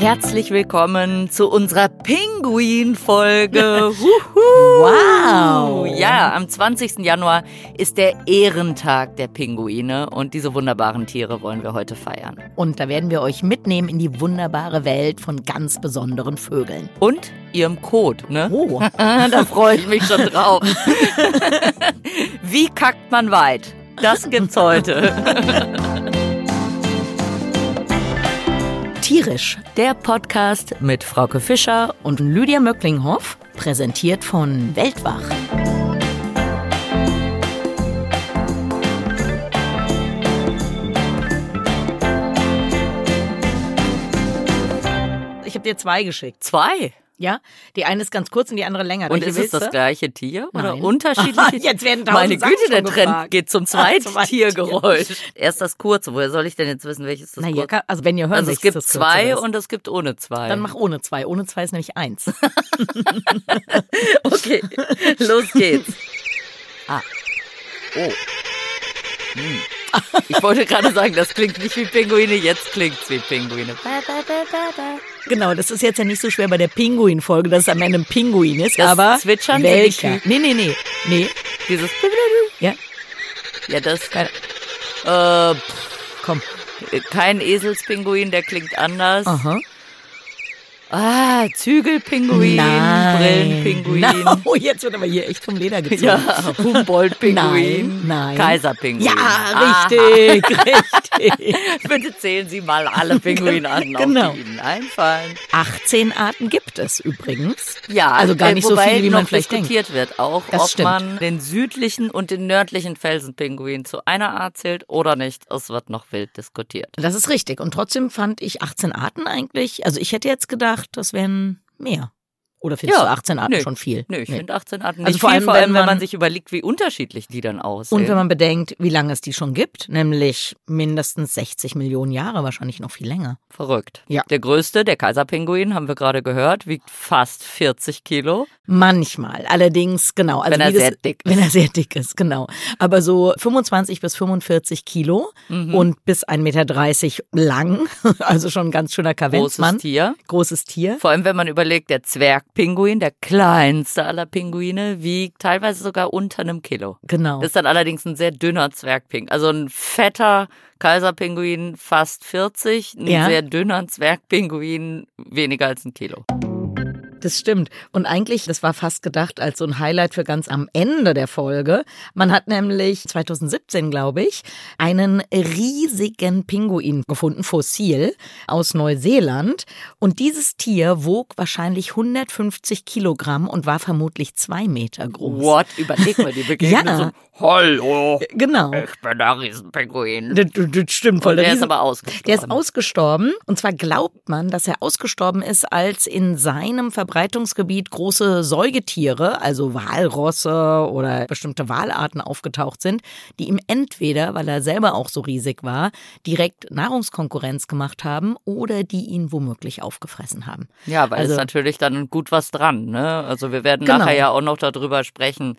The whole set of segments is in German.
Herzlich willkommen zu unserer Pinguin-Folge. wow! Ja, am 20. Januar ist der Ehrentag der Pinguine und diese wunderbaren Tiere wollen wir heute feiern. Und da werden wir euch mitnehmen in die wunderbare Welt von ganz besonderen Vögeln. Und ihrem Code, ne? Oh. da freue ich mich schon drauf. Wie kackt man weit? Das gibt's heute. Tierisch, Der Podcast mit Frauke Fischer und Lydia Möcklinghoff, präsentiert von Weltwach. Ich habe dir zwei geschickt. zwei. Ja, die eine ist ganz kurz und die andere länger. Und Welche ist es das gleiche Tier oder Nein. unterschiedliche? Jetzt werden tausend Meine Sachen Güte, der Trend gefragt. geht zum Zweittiergeräusch. Erst das kurze. Woher soll ich denn jetzt wissen, welches das Na ja, kurze? also wenn ihr hören Also es gibt das zwei und es gibt ohne zwei. dann mach ohne zwei. Ohne zwei ist nämlich eins. okay, los geht's. Ah. Oh. Hm. Ich wollte gerade sagen, das klingt nicht wie Pinguine, jetzt klingt's wie Pinguine. Genau, das ist jetzt ja nicht so schwer bei der Pinguin-Folge, dass es am Ende ein Pinguin ist, Das aber Zwitschern welcher? Nee, nee, nee. Nee, Dieses ja, Ja, das keine, äh, pff, komm. kein Eselspinguin, der klingt anders. Aha. Ah, Zügelpinguin, Brillenpinguin. Na, oh, jetzt wird aber hier echt vom Leder gezogen. Ja, Humboldt-Pinguin, Nein, nein. Kaiserpinguin. Ja, Aha. richtig, richtig. Bitte zählen Sie mal alle Pinguine an, Genau. die Ihnen einfallen. 18 Arten gibt es übrigens. Ja, Also gar äh, nicht so viele, wie man noch vielleicht diskutiert wird, auch Das ob stimmt. man den südlichen und den nördlichen Felsenpinguin zu einer Art zählt oder nicht. Es wird noch wild diskutiert. Das ist richtig. Und trotzdem fand ich 18 Arten eigentlich, also ich hätte jetzt gedacht, das wären mehr. Oder findest Ja, du 18 Arten nö. schon viel? Nö, ich Nee. finde 18 Arten Also nicht vor viel, allem, vor allem, wenn wenn man man- sich überlegt, wie unterschiedlich die dann aussehen. Und wenn man bedenkt, wie lange es die schon gibt, nämlich mindestens 60 Millionen Jahre, wahrscheinlich noch viel länger. Verrückt. Ja. Der größte, der Kaiserpinguin, haben wir gerade gehört, wiegt fast 40 Kilo. Manchmal, allerdings, genau. Also Wenn er das, sehr dick ist. Wenn er sehr dick ist, genau. Aber so 25 bis 45 Kilo Mhm. und bis 1,30 Meter lang, also schon ein ganz schöner Großes Kaventsmann. Tier. Großes Tier. Vor allem, wenn man überlegt, der Zwergpinguin, der kleinste aller Pinguine, wiegt teilweise sogar unter einem Kilo. Genau. Ist dann allerdings ein sehr dünner Zwergpinguin. Also ein fetter Kaiserpinguin fast 40, ein Ja. sehr dünner Zwergpinguin weniger als ein Kilo. Das stimmt. Und eigentlich, das war fast gedacht als so ein Highlight für ganz am Ende der Folge. Man hat nämlich 2017, glaube ich, einen riesigen Pinguin gefunden, fossil, aus Neuseeland. Und dieses Tier wog wahrscheinlich 150 Kilogramm und war vermutlich zwei Meter groß. What? Überleg mal, die begegnen Ja. so, Hallo, Genau. ich bin der Riesenpinguin. Das, das stimmt voll. Und der ist aber ausgestorben. Der ist ausgestorben. Und zwar glaubt man, dass er ausgestorben ist, als in seinem Verbreitungsgebiet große Säugetiere, also Walrosse oder bestimmte Walarten aufgetaucht sind, die ihm entweder, weil er selber auch so riesig war, direkt Nahrungskonkurrenz gemacht haben oder die ihn womöglich aufgefressen haben. Ja, weil Also- ist natürlich dann gut was dran. Ne? Also wir werden Genau. nachher ja auch noch darüber sprechen,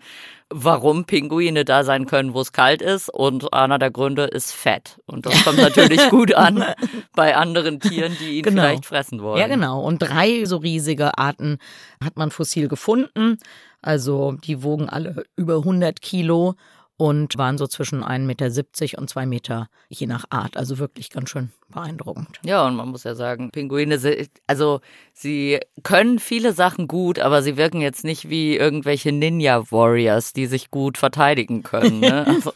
warum Pinguine da sein können, wo es kalt ist. Und einer der Gründe ist Fett. Und das kommt natürlich gut an bei anderen Tieren, die ihn Genau. vielleicht fressen wollen. Ja, genau. Und drei so riesige Arten hat man fossil gefunden. Also die wogen alle über 100 Kilo und waren so zwischen 1,70 Meter und 2 Meter je nach Art. Also wirklich ganz schön beeindruckend. Ja, und man muss ja sagen, Pinguine sind, also sie können viele Sachen gut, aber sie wirken jetzt nicht wie irgendwelche Ninja-Warriors, die sich gut verteidigen können. Ne? Also,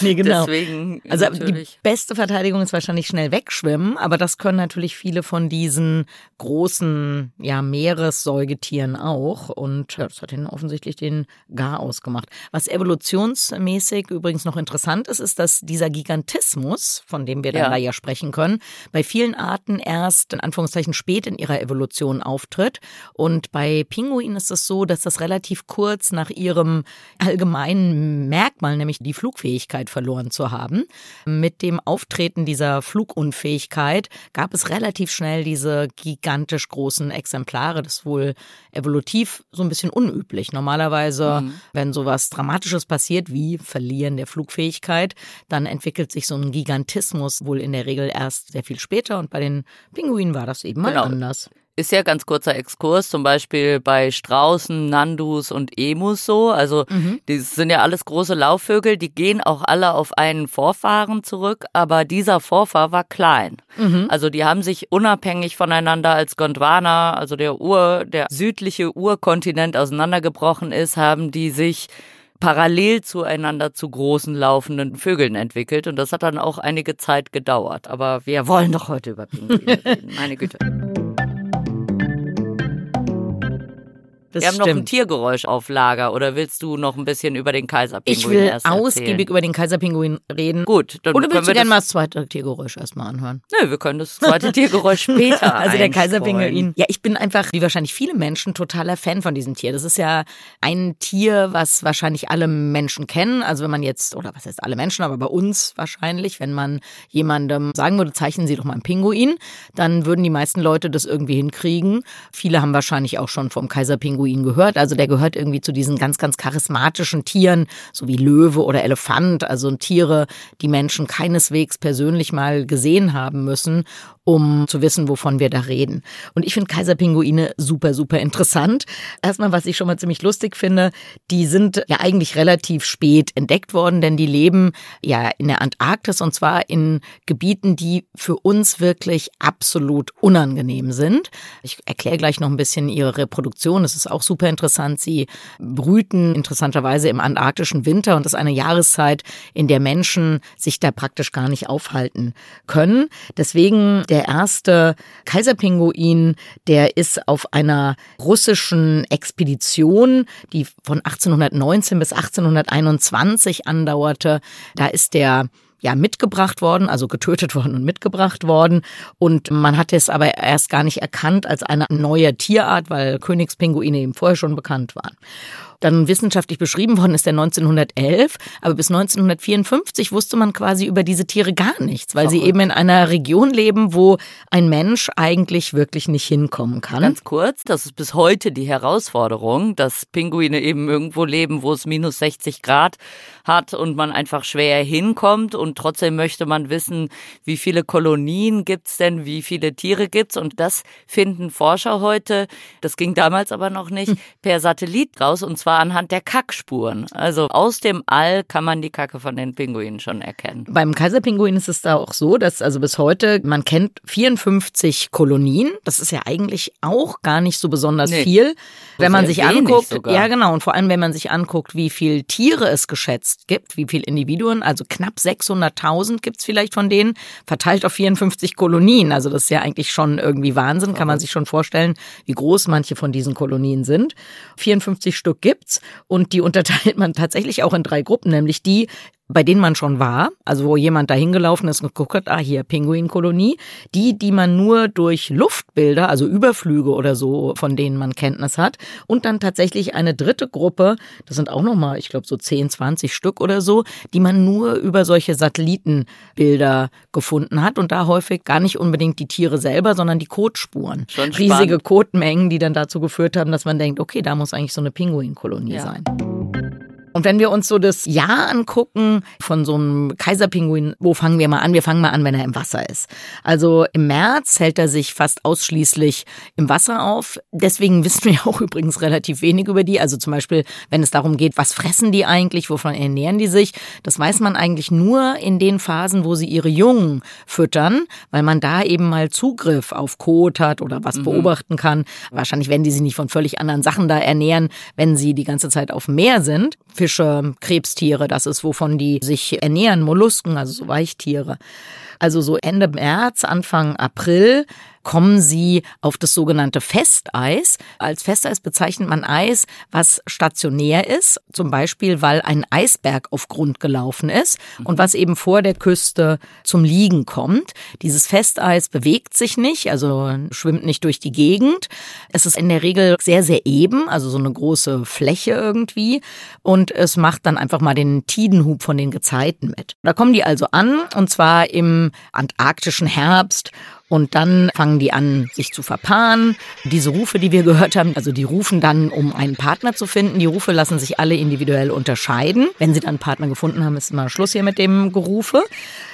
Nee, genau. Deswegen Also die beste Verteidigung ist wahrscheinlich schnell wegschwimmen, aber das können natürlich viele von diesen großen ja, Meeressäugetieren auch. Und ja, das hat ihnen offensichtlich den Gar ausgemacht. Was evolutionsmäßig übrigens noch interessant ist, ist, dass dieser Gigantismus, von dem wir dann Ja. da ja sprechen können, bei vielen Arten erst in Anführungszeichen spät in ihrer Evolution auftritt. Und bei Pinguinen ist es so, dass das relativ kurz nach ihrem allgemeinen Merkmal, nämlich die Flugfähigkeit verloren zu haben. Mit dem Auftreten dieser Flugunfähigkeit gab es relativ schnell diese gigantisch großen Exemplare. Das ist wohl evolutiv so ein bisschen unüblich. Normalerweise, wenn sowas Dramatisches passiert, wie Verlieren der Flugfähigkeit, dann entwickelt sich so ein Gigantismus wohl in der Regel erst sehr viel später und bei den Pinguinen war das eben mal Genau. anders. Ist ja ganz kurzer Exkurs, zum Beispiel bei Straußen, Nandus und Emus so. Also die sind ja alles große Laufvögel, die gehen auch alle auf einen Vorfahren zurück, aber dieser Vorfahr war klein. Also die haben sich unabhängig voneinander als Gondwana, also der Ur, der südliche Urkontinent auseinandergebrochen ist, haben die sich parallel zueinander zu großen laufenden Vögeln entwickelt und das hat dann auch einige Zeit gedauert. Aber wir wollen doch heute über Pinguine reden, meine Güte. Das Wir haben noch ein stimmt. Tiergeräusch auf Lager oder willst du noch ein bisschen über den Kaiserpinguin Ich will erst erzählen? ausgiebig über den Kaiserpinguin reden. Gut, dann Oder willst du gerne mal das, zweite Tiergeräusch erstmal anhören? Nö, wir können das zweite Tiergeräusch später Also der. Kaiserpinguin. Ja, ich bin einfach, wie wahrscheinlich viele Menschen, totaler Fan von diesem Tier. Das ist ja ein Tier, was wahrscheinlich alle Menschen kennen. Also wenn man jetzt, oder was heißt alle Menschen, aber bei uns wahrscheinlich, wenn man jemandem sagen würde, zeichnen Sie doch mal einen Pinguin, dann würden die meisten Leute das irgendwie hinkriegen. Viele haben wahrscheinlich auch schon vom Kaiserpinguin gehört. Also der gehört irgendwie zu diesen ganz, ganz charismatischen Tieren, so wie Löwe oder Elefant. Also Tiere, die Menschen keineswegs persönlich mal gesehen haben müssen, um zu wissen, wovon wir da reden. Und ich finde Kaiserpinguine super, super interessant. Erstmal, was ich schon mal ziemlich lustig finde, die sind ja eigentlich relativ spät entdeckt worden, denn die leben ja in der Antarktis und zwar in Gebieten, die für uns wirklich absolut unangenehm sind. Ich erkläre gleich noch ein bisschen ihre Reproduktion. Das ist auch super interessant. Sie brüten interessanterweise im antarktischen Winter und das ist eine Jahreszeit, in der Menschen sich da praktisch gar nicht aufhalten können. Deswegen der erste Kaiserpinguin, der ist auf einer russischen Expedition, die von 1819 bis 1821 andauerte. Da ist der ja mitgebracht worden, also getötet worden und mitgebracht worden. Und man hat es aber erst gar nicht erkannt als eine neue Tierart, weil Königspinguine eben vorher schon bekannt waren. Dann wissenschaftlich beschrieben worden ist der 1911, aber bis 1954 wusste man quasi über diese Tiere gar nichts, weil sie eben in einer Region leben, wo ein Mensch eigentlich wirklich nicht hinkommen kann. Ganz kurz, das ist bis heute die Herausforderung, dass Pinguine eben irgendwo leben, wo es minus 60 Grad hat und man einfach schwer hinkommt. Und trotzdem möchte man wissen, wie viele Kolonien gibt's denn, wie viele Tiere gibt's? Und das finden Forscher heute, das ging damals aber noch nicht, per Satellit raus und zwar anhand der Kackspuren. Also aus dem All kann man die Kacke von den Pinguinen schon erkennen. Beim Kaiserpinguin ist es da auch so, dass also bis heute, man kennt 54 Kolonien. Das ist ja eigentlich auch gar nicht so besonders Nee. viel. Wenn man sich anguckt, sogar. ja genau, und vor allem wenn man sich anguckt, wie viel Tiere es geschätzt gibt, wie viel Individuen, also knapp 600.000 gibt's vielleicht von denen, verteilt auf 54 Kolonien. Also das ist ja eigentlich schon irgendwie Wahnsinn, kann man sich schon vorstellen, wie groß manche von diesen Kolonien sind. 54 Stück gibt's und die unterteilt man tatsächlich auch in drei Gruppen, nämlich die, bei denen man schon war, also wo jemand da hingelaufen ist und geguckt hat, ah, hier Pinguinkolonie, die, die man nur durch Luftbilder, also Überflüge oder so, von denen man Kenntnis hat, und dann tatsächlich eine dritte Gruppe, das sind auch nochmal, ich glaube, so 10, 20 Stück oder so, die man nur über solche Satellitenbilder gefunden hat und da häufig gar nicht unbedingt die Tiere selber, sondern die Kotspuren. Riesige. Kotmengen, die dann dazu geführt haben, dass man denkt, okay, da muss eigentlich so eine Pinguinkolonie Ja. sein. Und wenn wir uns so das Jahr angucken von so einem Kaiserpinguin, wo fangen wir mal an? Wir fangen mal an, wenn er im Wasser ist. Also im März hält er sich fast ausschließlich im Wasser auf. Deswegen wissen wir auch übrigens relativ wenig über die. Also zum Beispiel, wenn es darum geht, was fressen die eigentlich, wovon ernähren die sich, das weiß man eigentlich nur in den Phasen, wo sie ihre Jungen füttern, weil man da eben mal Zugriff auf Kot hat oder was beobachten kann. Wahrscheinlich werden die sich nicht von völlig anderen Sachen da ernähren, wenn sie die ganze Zeit auf dem Meer sind. Fische, Krebstiere, das ist, wovon die sich ernähren, Mollusken, also so Weichtiere. Also so Ende März, Anfang April kommen sie auf das sogenannte Festeis. Als Festeis bezeichnet man Eis, was stationär ist, zum Beispiel, weil ein Eisberg auf Grund gelaufen ist und was eben vor der Küste zum Liegen kommt. Dieses Festeis bewegt sich nicht, also schwimmt nicht durch die Gegend. Es ist in der Regel sehr, sehr eben, also so eine große Fläche irgendwie und es macht dann einfach mal den Tidenhub von den Gezeiten mit. Da kommen die also an und zwar im antarktischen Herbst und dann fangen die an, sich zu verpaaren. Diese Rufe, die wir gehört haben, also die rufen dann, um einen Partner zu finden. Die Rufe lassen sich alle individuell unterscheiden. Wenn sie dann einen Partner gefunden haben, ist immer Schluss hier mit dem Gerufe.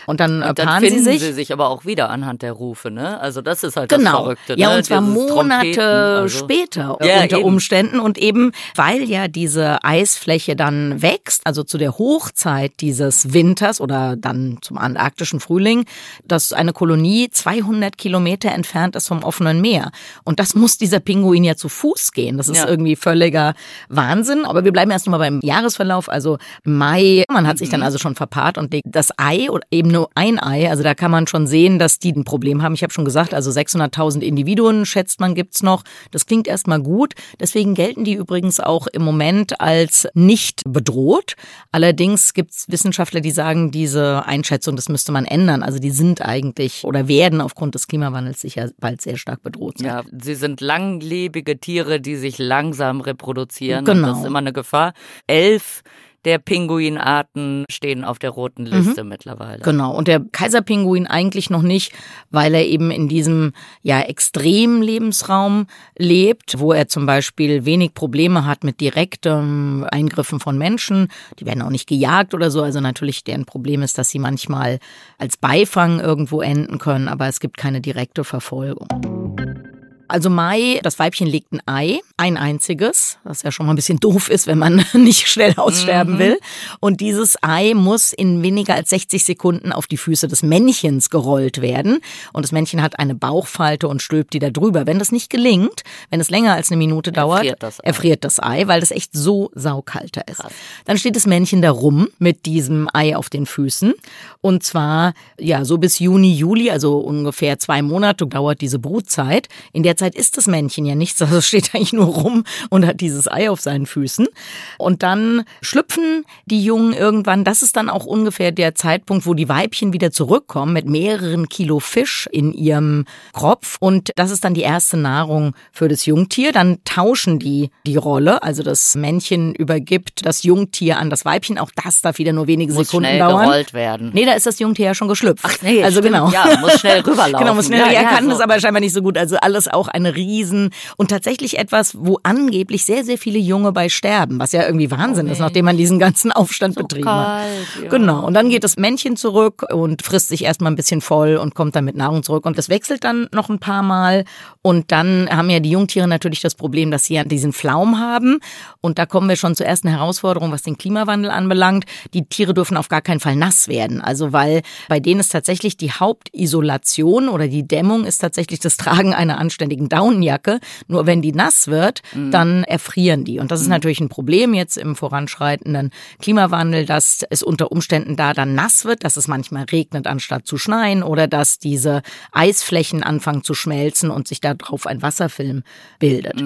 Und dann, und dann paaren finden sie sich. sie sich aber auch wieder anhand der Rufe, ne? Also das ist halt Genau. das Verrückte. Ja, ne? und zwar Dieses Monate also. später Ja, unter eben. Umständen. Und eben, weil ja diese Eisfläche dann wächst, also zu der Hochzeit dieses Winters oder dann zum antarktischen Frühling, dass eine Kolonie 200 Kilometer entfernt ist vom offenen Meer. Und das muss dieser Pinguin ja zu Fuß gehen. Das ist Ja. irgendwie völliger Wahnsinn. Aber wir bleiben erst mal beim Jahresverlauf. Also Mai, man hat sich Mhm. dann also schon verpaart und legt das Ei oder eben nur ein Ei. Also da kann man schon sehen, dass die ein Problem haben. Ich habe schon gesagt, also 600.000 Individuen schätzt man gibt's noch. Das klingt erstmal gut. Deswegen gelten die übrigens auch im Moment als nicht bedroht. Allerdings gibt's Wissenschaftler, die sagen, diese Einschätzung, das müsste man ändern. Also die sind eigentlich oder werden aufgrund des Klimawandels sicher bald sehr stark bedroht sein. Ja, sie sind langlebige Tiere, die sich langsam reproduzieren. Genau. Das ist immer eine Gefahr. Elf der Pinguinarten stehen auf der roten Liste mittlerweile. Genau. Und der Kaiserpinguin eigentlich noch nicht, weil er eben in diesem ja extremen Lebensraum lebt, wo er zum Beispiel wenig Probleme hat mit direktem Eingriffen von Menschen. Die werden auch nicht gejagt oder so. Also natürlich deren Problem ist, dass sie manchmal als Beifang irgendwo enden können, aber es gibt keine direkte Verfolgung. Also Mai, das Weibchen legt ein Ei, ein einziges, was ja schon mal ein bisschen doof ist, wenn man nicht schnell aussterben will. Und dieses Ei muss in weniger als 60 Sekunden auf die Füße des Männchens gerollt werden. Und das Männchen hat eine Bauchfalte und stülpt die da drüber. Wenn das nicht gelingt, wenn es länger als eine Minute dauert, Erfriert das Ei. erfriert das Ei, weil das echt so saukalt da ist. Dann steht das Männchen da rum mit diesem Ei auf den Füßen. Und zwar, ja, so bis Juni, Juli, also ungefähr zwei Monate dauert diese Brutzeit. In der Zeit ist das Männchen ja nichts, also steht eigentlich nur rum und hat dieses Ei auf seinen Füßen. Und dann schlüpfen die Jungen irgendwann, das ist dann auch ungefähr der Zeitpunkt, wo die Weibchen wieder zurückkommen mit mehreren Kilo Fisch in ihrem Kropf. Und das ist dann die erste Nahrung für das Jungtier. Dann tauschen die die Rolle, also das Männchen übergibt das Jungtier an das Weibchen. Auch das darf wieder nur wenige Muss Sekunden schnell dauern. gerollt werden. Nee, da ist das Jungtier ja schon geschlüpft. Ach nee, also stimmt, genau. ja, muss schnell rüberlaufen. genau, muss schnell. Ja, er ja, kann so. es aber scheinbar nicht so gut. Also alles auch eine Riesen und tatsächlich etwas, wo angeblich sehr, sehr viele Junge bei sterben, was ja irgendwie Wahnsinn ist, nachdem man diesen ganzen Aufstand betrieben hat. kalt, ja. Genau. Und dann geht das Männchen zurück und frisst sich erstmal ein bisschen voll und kommt dann mit Nahrung zurück. Und das wechselt dann noch ein paar Mal. Und dann haben ja die Jungtiere natürlich das Problem, dass sie diesen Flaum haben. Und da kommen wir schon zur ersten Herausforderung, was den Klimawandel anbelangt. Die Tiere dürfen auf gar keinen Fall nass werden. Also weil bei denen ist tatsächlich die Hauptisolation oder die Dämmung ist tatsächlich das Tragen einer anständigen Daunenjacke. Nur wenn die nass wird, dann erfrieren die. Und das ist natürlich ein Problem jetzt im voranschreitenden Klimawandel, dass es unter Umständen da dann nass wird, dass es manchmal regnet anstatt zu schneien oder dass diese Eisflächen anfangen zu schmelzen und sich darauf ein Wasserfilm bildet.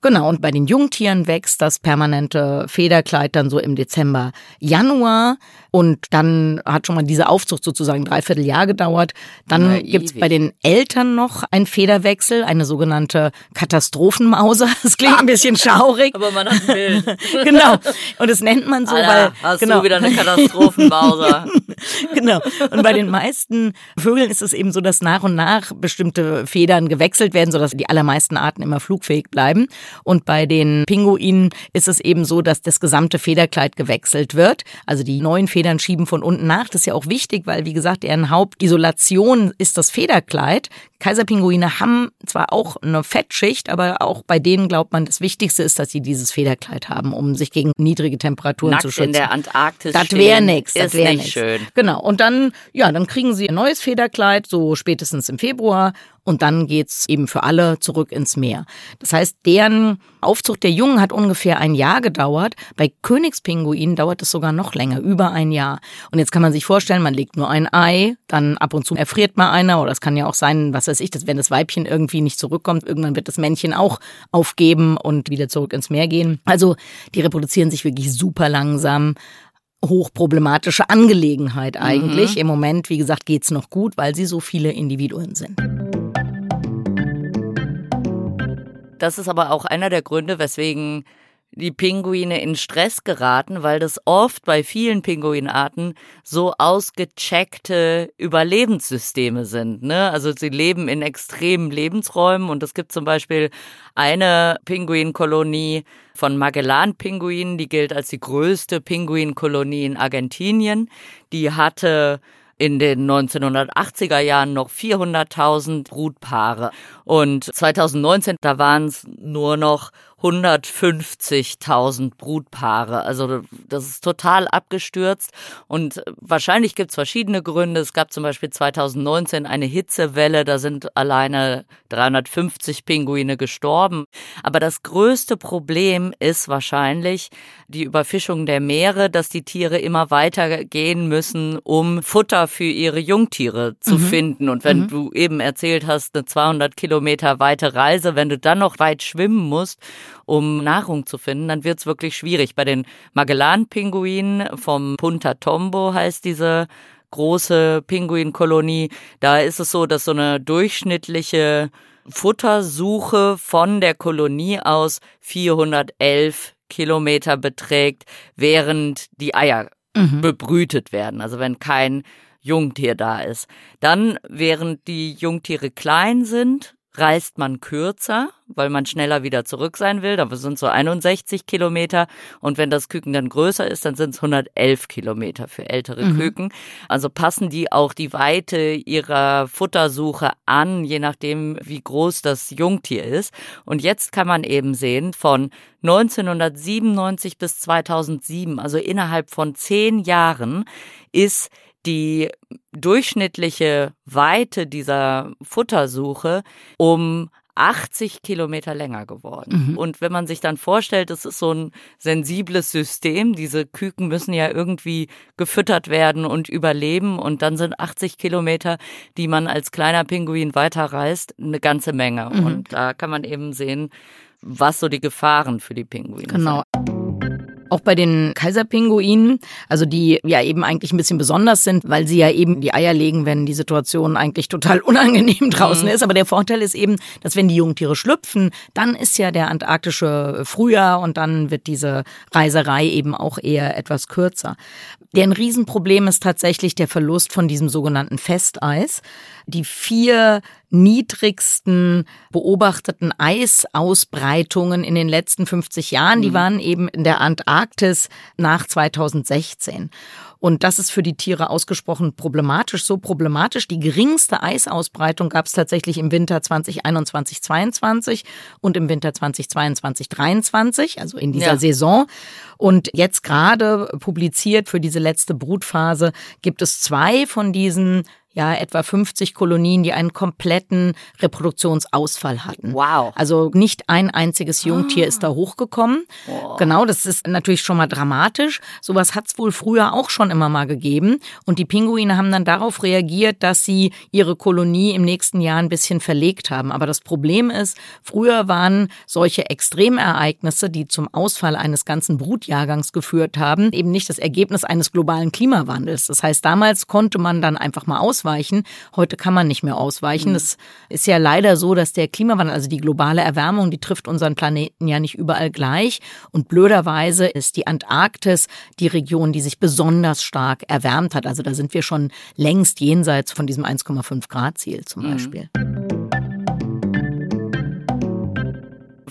Genau, und bei den Jungtieren wächst das permanente Federkleid dann so im Dezember, Januar. Und dann hat schon mal diese Aufzucht sozusagen dreiviertel Jahr gedauert. Dann Ja, gibt's ewig. bei den Eltern noch einen Federwechsel, eine sogenannte Katastrophenmause. Das klingt ein bisschen schaurig. Aber man hat ein Bild. genau. Und das nennt man so, Alter, weil hast genau, du wieder eine Katastrophenmauser. genau. Und bei den meisten Vögeln ist es eben so, dass nach und nach bestimmte Federn gewechselt werden, sodass die allermeisten Arten immer flugfähig bleiben. Und bei den Pinguinen ist es eben so, dass das gesamte Federkleid gewechselt wird. Also die neuen Federn schieben von unten nach. Das ist ja auch wichtig, weil, wie gesagt, deren Hauptisolation ist das Federkleid. Kaiserpinguine haben zwar auch eine Fettschicht, aber auch bei denen glaubt man, das Wichtigste ist, dass sie dieses Federkleid haben, um sich gegen niedrige Temperaturen Nackt zu schützen. in der Antarktis Das wäre nix, das wäre nicht nix. schön. Genau. Und dann, ja, dann kriegen sie ein neues Federkleid, so spätestens im Februar. Und dann geht's eben für alle zurück ins Meer. Das heißt, deren Aufzucht der Jungen hat ungefähr ein Jahr gedauert. Bei Königspinguinen dauert es sogar noch länger, über ein Jahr. Und jetzt kann man sich vorstellen, man legt nur ein Ei, dann ab und zu erfriert mal einer. Oder es kann ja auch sein, was weiß ich, dass wenn das Weibchen irgendwie nicht zurückkommt, irgendwann wird das Männchen auch aufgeben und wieder zurück ins Meer gehen. Also die reproduzieren sich wirklich super langsam hochproblematische Angelegenheit eigentlich. Im Moment, wie gesagt, geht's noch gut, weil sie so viele Individuen sind. Das ist aber auch einer der Gründe, weswegen die Pinguine in Stress geraten, weil das oft bei vielen Pinguinarten so ausgecheckte Überlebenssysteme sind. Ne? Also sie leben in extremen Lebensräumen und es gibt zum Beispiel eine Pinguinkolonie von Magellan-Pinguinen, die gilt als die größte Pinguinkolonie in Argentinien. Die hatte in den 1980er Jahren noch 400.000 Brutpaare. Und 2019, da waren es nur noch 150.000 Brutpaare. Also das ist total abgestürzt und wahrscheinlich gibt es verschiedene Gründe. Es gab zum Beispiel 2019 eine Hitzewelle, da sind alleine 350 Pinguine gestorben. Aber das größte Problem ist wahrscheinlich die Überfischung der Meere, dass die Tiere immer weiter gehen müssen, um Futter für ihre Jungtiere zu mhm. finden. Und wenn mhm. du eben erzählt hast, eine 200 Kilometer weite Reise, wenn du dann noch weit schwimmen musst, um Nahrung zu finden, dann wird's wirklich schwierig. Bei den Magellan-Pinguinen vom Punta Tombo heißt diese große Pinguinkolonie, da ist es so, dass so eine durchschnittliche Futtersuche von der Kolonie aus 411 Kilometer beträgt, während die Eier mhm. bebrütet werden. Also wenn kein Jungtier da ist. Dann, während die Jungtiere klein sind, reist man kürzer, weil man schneller wieder zurück sein will. Da sind so 61 Kilometer. Und wenn das Küken dann größer ist, dann sind es 111 Kilometer für ältere mhm. Küken. Also passen die auch die Weite ihrer Futtersuche an, je nachdem, wie groß das Jungtier ist. Und jetzt kann man eben sehen, von 1997 bis 2007, also innerhalb von zehn Jahren, ist die durchschnittliche Weite dieser Futtersuche um 80 Kilometer länger geworden. Mhm. Und wenn man sich dann vorstellt, das ist so ein sensibles System, diese Küken müssen ja irgendwie gefüttert werden und überleben und dann sind 80 Kilometer, die man als kleiner Pinguin weiterreist, eine ganze Menge. Mhm. Und da kann man eben sehen, was so die Gefahren für die Pinguine genau. sind. Genau. Auch bei den Kaiserpinguinen, also die ja eben eigentlich ein bisschen besonders sind, weil sie ja eben die Eier legen, wenn die Situation eigentlich total unangenehm draußen mhm. ist. Aber der Vorteil ist eben, dass wenn die Jungtiere schlüpfen, dann ist ja der antarktische Frühjahr und dann wird diese Reiserei eben auch eher etwas kürzer. Deren Riesenproblem ist tatsächlich der Verlust von diesem sogenannten Festeis. Die vier niedrigsten beobachteten Eisausbreitungen in den letzten 50 Jahren, die mhm. waren eben in der Antarktis nach 2016. Und das ist für die Tiere ausgesprochen problematisch. So problematisch. Die geringste Eisausbreitung gab es tatsächlich im Winter 2021, 22 und im Winter 2022, 23, also in dieser ja. Saison. Und jetzt gerade publiziert für diese letzte Brutphase gibt es zwei von diesen ja etwa 50 Kolonien, die einen kompletten Reproduktionsausfall hatten. Wow. Also nicht ein einziges Jungtier ah. ist da hochgekommen. Oh. Genau, das ist natürlich schon mal dramatisch. Sowas hat es wohl früher auch schon immer mal gegeben. Und die Pinguine haben dann darauf reagiert, dass sie ihre Kolonie im nächsten Jahr ein bisschen verlegt haben. Aber das Problem ist, früher waren solche Extremereignisse, die zum Ausfall eines ganzen Brutjahrgangs geführt haben, eben nicht das Ergebnis eines globalen Klimawandels. Das heißt, damals konnte man dann einfach mal ausweichen ausweichen. Heute kann man nicht mehr ausweichen. Es mhm. ist ja leider so, dass der Klimawandel, also die globale Erwärmung, die trifft unseren Planeten ja nicht überall gleich. Und blöderweise ist die Antarktis die Region, die sich besonders stark erwärmt hat. Also da sind wir schon längst jenseits von diesem 1,5 Grad Ziel zum mhm. Beispiel. Mhm.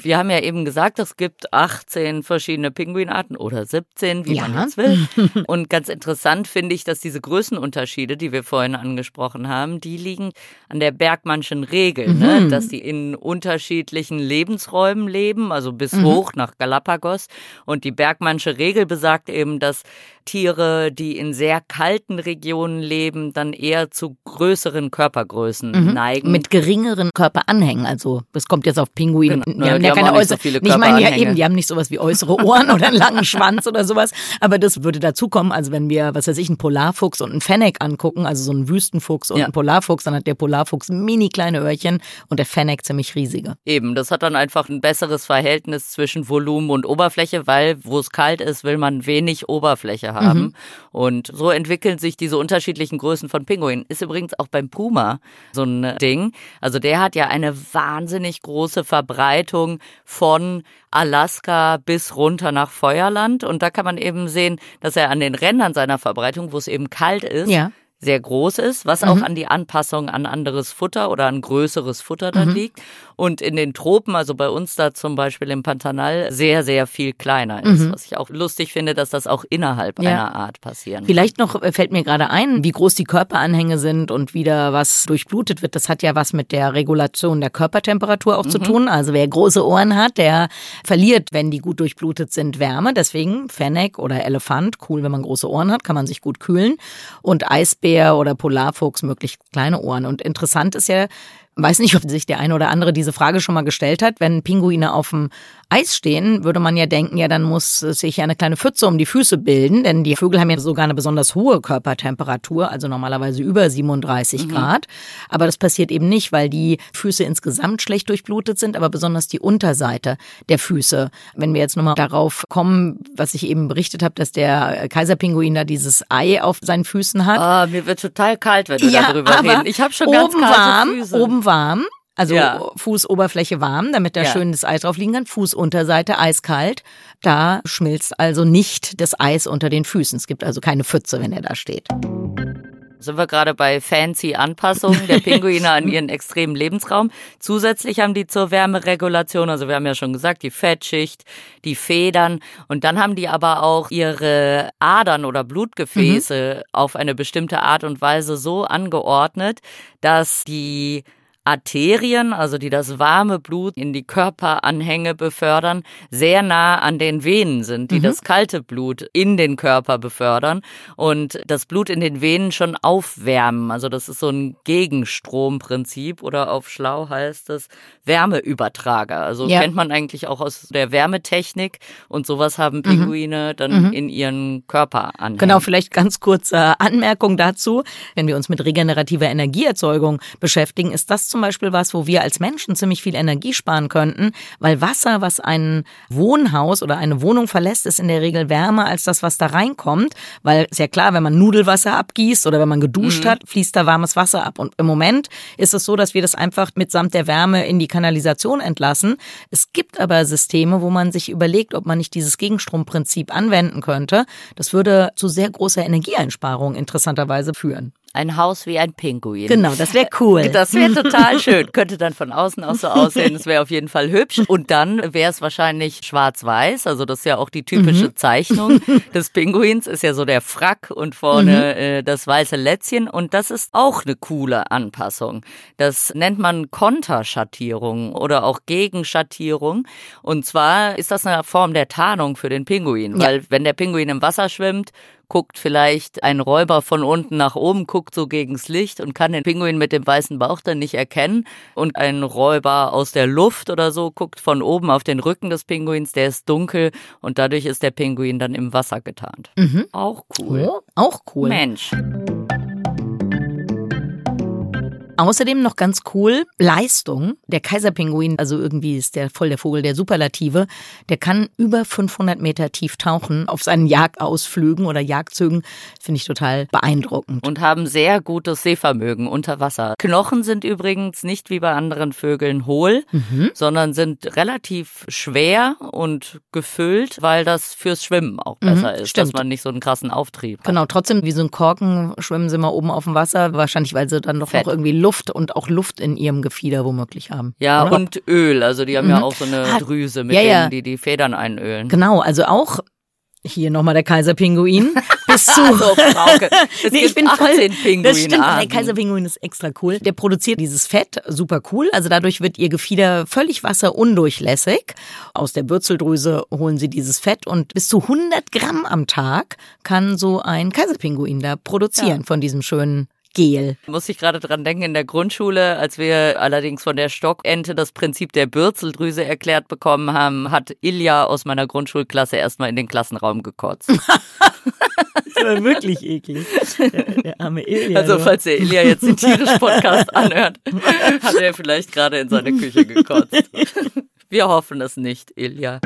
Wir haben ja eben gesagt, es gibt 18 verschiedene Pinguinarten oder 17, wie ja. man jetzt will. Und ganz interessant finde ich, dass diese Größenunterschiede, die wir vorhin angesprochen haben, die liegen an der Bergmannschen Regel, ne? mhm. ne? dass die in unterschiedlichen Lebensräumen leben, also bis mhm. hoch nach Galapagos. Und die Bergmannsche Regel besagt eben, dass Tiere, die in sehr kalten Regionen leben, dann eher zu größeren Körpergrößen mhm. neigen. Mit geringeren Körperanhängen. Also, das kommt jetzt auf Pinguine. Genau. Die haben ja keine äußere. So ich meine ja eben, die haben nicht sowas wie äußere Ohren oder einen langen Schwanz oder sowas. Aber das würde dazu kommen. Also, wenn wir, was weiß ich, einen Polarfuchs und einen Fennec angucken, also so einen Wüstenfuchs und ja. einen Polarfuchs, dann hat der Polarfuchs mini kleine Öhrchen und der Fennec ziemlich riesige. Eben, das hat dann einfach ein besseres Verhältnis zwischen Volumen und Oberfläche, weil wo es kalt ist, will man wenig Oberfläche haben haben. Mhm. Und so entwickeln sich diese unterschiedlichen Größen von Pinguinen. Ist übrigens auch beim Puma so ein Ding. Also der hat ja eine wahnsinnig große Verbreitung von Alaska bis runter nach Feuerland. Und da kann man eben sehen, dass er an den Rändern seiner Verbreitung, wo es eben kalt ist, ja sehr groß ist, was mhm. auch an die Anpassung an anderes Futter oder an größeres Futter dann mhm. liegt. Und in den Tropen, also bei uns da zum Beispiel im Pantanal, sehr, sehr viel kleiner ist. Mhm. Was ich auch lustig finde, dass das auch innerhalb ja. einer Art passieren kann. Vielleicht noch äh, fällt mir gerade ein, wie groß die Körperanhänge sind und wieder was durchblutet wird. Das hat ja was mit der Regulation der Körpertemperatur auch zu mhm. tun. Also wer große Ohren hat, der verliert, wenn die gut durchblutet sind, Wärme. Deswegen Fennec oder Elefant, cool, wenn man große Ohren hat, kann man sich gut kühlen. Und Eisbär oder Polarfuchs möglichst kleine Ohren. Und interessant ist ja, weiß nicht, ob sich der eine oder andere diese Frage schon mal gestellt hat. Wenn Pinguine auf dem Eis stehen, würde man ja denken, ja, dann muss sich ja eine kleine Pfütze um die Füße bilden, denn die Vögel haben ja sogar eine besonders hohe Körpertemperatur, also normalerweise über 37 mhm. Grad. Aber das passiert eben nicht, weil die Füße insgesamt schlecht durchblutet sind, aber besonders die Unterseite der Füße. Wenn wir jetzt nochmal darauf kommen, was ich eben berichtet habe, dass der Kaiserpinguin da dieses Ei auf seinen Füßen hat. Ah, mir wird total kalt, wenn wir ja, darüber reden. Ich habe schon ganz oben kalte warm, Füße. Oben warm, also ja. Fußoberfläche warm, damit da ja. schön das Eis drauf liegen kann. Fußunterseite eiskalt. Da schmilzt also nicht das Eis unter den Füßen. Es gibt also keine Pfütze, wenn er da steht. Sind wir gerade bei fancy Anpassungen der Pinguine an ihren extremen Lebensraum. Zusätzlich haben die zur Wärmeregulation, also wir haben ja schon gesagt, die Fettschicht, die Federn und dann haben die aber auch ihre Adern oder Blutgefäße mhm. auf eine bestimmte Art und Weise so angeordnet, dass die Arterien, also die das warme Blut in die Körperanhänge befördern, sehr nah an den Venen sind, die mhm. das kalte Blut in den Körper befördern und das Blut in den Venen schon aufwärmen. Also das ist so ein Gegenstromprinzip oder auf Schlau heißt es Wärmeübertrager. Also ja. kennt man eigentlich auch aus der Wärmetechnik und sowas haben mhm. Pinguine mhm. dann mhm. in ihren Körperanhängen. Genau, vielleicht ganz kurze Anmerkung dazu. Wenn wir uns mit regenerativer Energieerzeugung beschäftigen, ist das zum zum Beispiel was, wo wir als Menschen ziemlich viel Energie sparen könnten, weil Wasser, was ein Wohnhaus oder eine Wohnung verlässt, ist in der Regel wärmer als das, was da reinkommt, weil ist ja klar, wenn man Nudelwasser abgießt oder wenn man geduscht mhm. hat, fließt da warmes Wasser ab. Und im Moment ist es so, dass wir das einfach mitsamt der Wärme in die Kanalisation entlassen. Es gibt aber Systeme, wo man sich überlegt, ob man nicht dieses Gegenstromprinzip anwenden könnte. Das würde zu sehr großer Energieeinsparung interessanterweise führen. Ein Haus wie ein Pinguin. Genau, das wäre cool. Das wäre total schön. Könnte dann von außen auch so aussehen. Es wäre auf jeden Fall hübsch. Und dann wäre es wahrscheinlich schwarz-weiß. Also das ist ja auch die typische mhm. Zeichnung des Pinguins. Ist ja so der Frack und vorne mhm. äh, das weiße Lätzchen. Und das ist auch eine coole Anpassung. Das nennt man Konterschattierung oder auch Gegenschattierung. Und zwar ist das eine Form der Tarnung für den Pinguin. Ja. Weil wenn der Pinguin im Wasser schwimmt, guckt vielleicht ein Räuber von unten nach oben, guckt so gegens Licht und kann den Pinguin mit dem weißen Bauch dann nicht erkennen. Und ein Räuber aus der Luft oder so guckt von oben auf den Rücken des Pinguins, der ist dunkel und dadurch ist der Pinguin dann im Wasser getarnt. Mhm. Auch cool. Oh, auch cool. Mensch. Außerdem noch ganz cool, Leistung. Der Kaiserpinguin, also irgendwie ist der voll der Vogel der Superlative, der kann über 500 Meter tief tauchen auf seinen Jagdausflügen oder Jagdzügen. Finde ich total beeindruckend. Und haben sehr gutes Sehvermögen unter Wasser. Knochen sind übrigens nicht wie bei anderen Vögeln hohl, mhm. sondern sind relativ schwer und gefüllt, weil das fürs Schwimmen auch besser mhm, ist, stimmt. dass man nicht so einen krassen Auftrieb hat. Genau, trotzdem wie so ein Korken schwimmen sie mal oben auf dem Wasser, wahrscheinlich weil sie dann doch noch irgendwie Luft und auch Luft in ihrem Gefieder womöglich haben. Ja, oder? und Öl. Also die haben mhm. ja auch so eine ah, Drüse, mit ja, denen ja. die die Federn einölen. Genau, also auch hier nochmal der Kaiserpinguin. Bis zu. Frauke, es nee, ich bin voll. Pinguin das stimmt, der Kaiserpinguin ist extra cool. Der produziert dieses Fett, super cool. Also dadurch wird ihr Gefieder völlig wasserundurchlässig. Aus der Bürzeldrüse holen sie dieses Fett und bis zu 100 Gramm am Tag kann so ein Kaiserpinguin da produzieren ja. von diesem schönen Gel. Muss ich gerade dran denken, in der Grundschule, als wir allerdings von der Stockente das Prinzip der Bürzeldrüse erklärt bekommen haben, hat Ilja aus meiner Grundschulklasse erstmal in den Klassenraum gekotzt. das war wirklich eklig. Der, der arme Ilja. Also, falls der Ilja jetzt den Tierisch-Podcast anhört, hat er vielleicht gerade in seine Küche gekotzt. Wir hoffen es nicht, Ilja.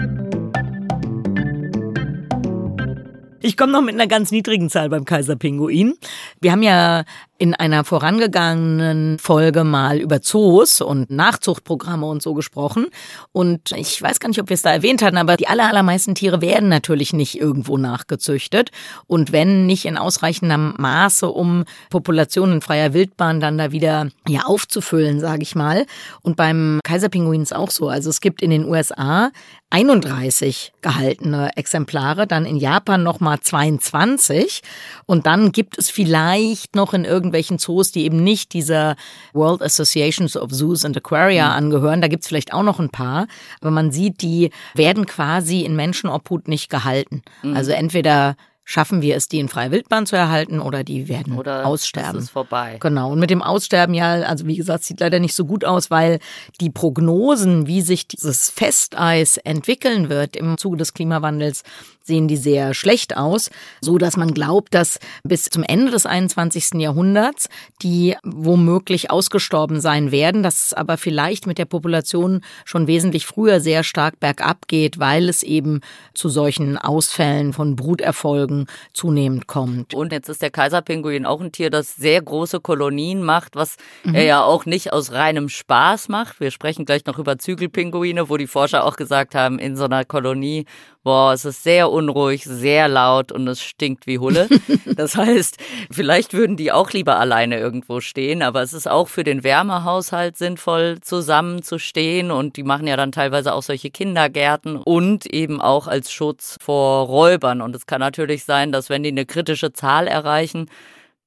Ich komme noch mit einer ganz niedrigen Zahl beim Kaiserpinguin. Wir haben ja in einer vorangegangenen Folge mal über Zoos und Nachzuchtprogramme und so gesprochen. Und ich weiß gar nicht, ob wir es da erwähnt hatten, aber die allermeisten Tiere werden natürlich nicht irgendwo nachgezüchtet. Und wenn nicht in ausreichendem Maße, um Populationen in freier Wildbahn dann da wieder ja, aufzufüllen, sage ich mal. Und beim Kaiserpinguin ist auch so. Also es gibt in den USA 31 gehaltene Exemplare, dann in Japan nochmal 22 und dann gibt es vielleicht noch in irgendwelchen Zoos, die eben nicht dieser World Associations of Zoos and Aquaria mhm. angehören, da gibt es vielleicht auch noch ein paar, aber man sieht, die werden quasi in Menschenobhut nicht gehalten. Mhm. Also entweder schaffen wir es, die in freier Wildbahn zu erhalten oder die werden oder aussterben. Ist vorbei. Genau. Und mit dem Aussterben ja, also wie gesagt, sieht leider nicht so gut aus, weil die Prognosen, wie sich dieses Festeis entwickeln wird im Zuge des Klimawandels, sehen die sehr schlecht aus, so dass man glaubt, dass bis zum Ende des 21. Jahrhunderts die womöglich ausgestorben sein werden, dass es aber vielleicht mit der Population schon wesentlich früher sehr stark bergab geht, weil es eben zu solchen Ausfällen von Bruterfolgen zunehmend kommt. Und jetzt ist der Kaiserpinguin auch ein Tier, das sehr große Kolonien macht, was mhm. er ja auch nicht aus reinem Spaß macht. Wir sprechen gleich noch über Zügelpinguine, wo die Forscher auch gesagt haben, in so einer Kolonie boah, es ist sehr unruhig, sehr laut und es stinkt wie Hulle. Das heißt, vielleicht würden die auch lieber alleine irgendwo stehen, aber es ist auch für den Wärmehaushalt sinnvoll, zusammenzustehen und die machen ja dann teilweise auch solche Kindergärten und eben auch als Schutz vor Räubern. Und es kann natürlich sein, dass wenn die eine kritische Zahl erreichen,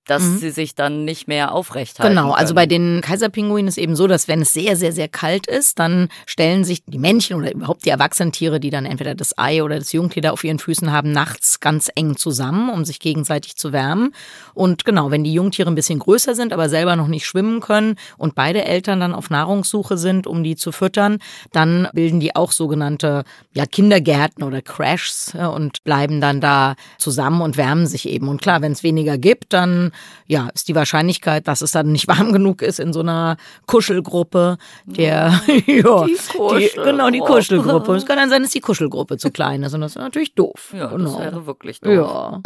dass mhm. sie sich dann nicht mehr aufrecht halten. Genau, also bei den Kaiserpinguinen ist eben so, dass wenn es sehr, sehr, sehr kalt ist, dann stellen sich die Männchen oder überhaupt die erwachsenen Tiere, die dann entweder das Ei oder das Jungtier da auf ihren Füßen haben, nachts ganz eng zusammen, um sich gegenseitig zu wärmen. Und genau, wenn die Jungtiere ein bisschen größer sind, aber selber noch nicht schwimmen können und beide Eltern dann auf Nahrungssuche sind, um die zu füttern, dann bilden die auch sogenannte ja, Kindergärten oder Crashs und bleiben dann da zusammen und wärmen sich eben. Und klar, wenn es weniger gibt, dann ja, ist die Wahrscheinlichkeit, dass es dann nicht warm genug ist in so einer Kuschelgruppe, der, ja, die die, genau, die Kuschelgruppe. Es kann dann sein, dass die Kuschelgruppe zu klein ist und das ist natürlich doof. Ja, genau. das wäre wirklich doof. Ja.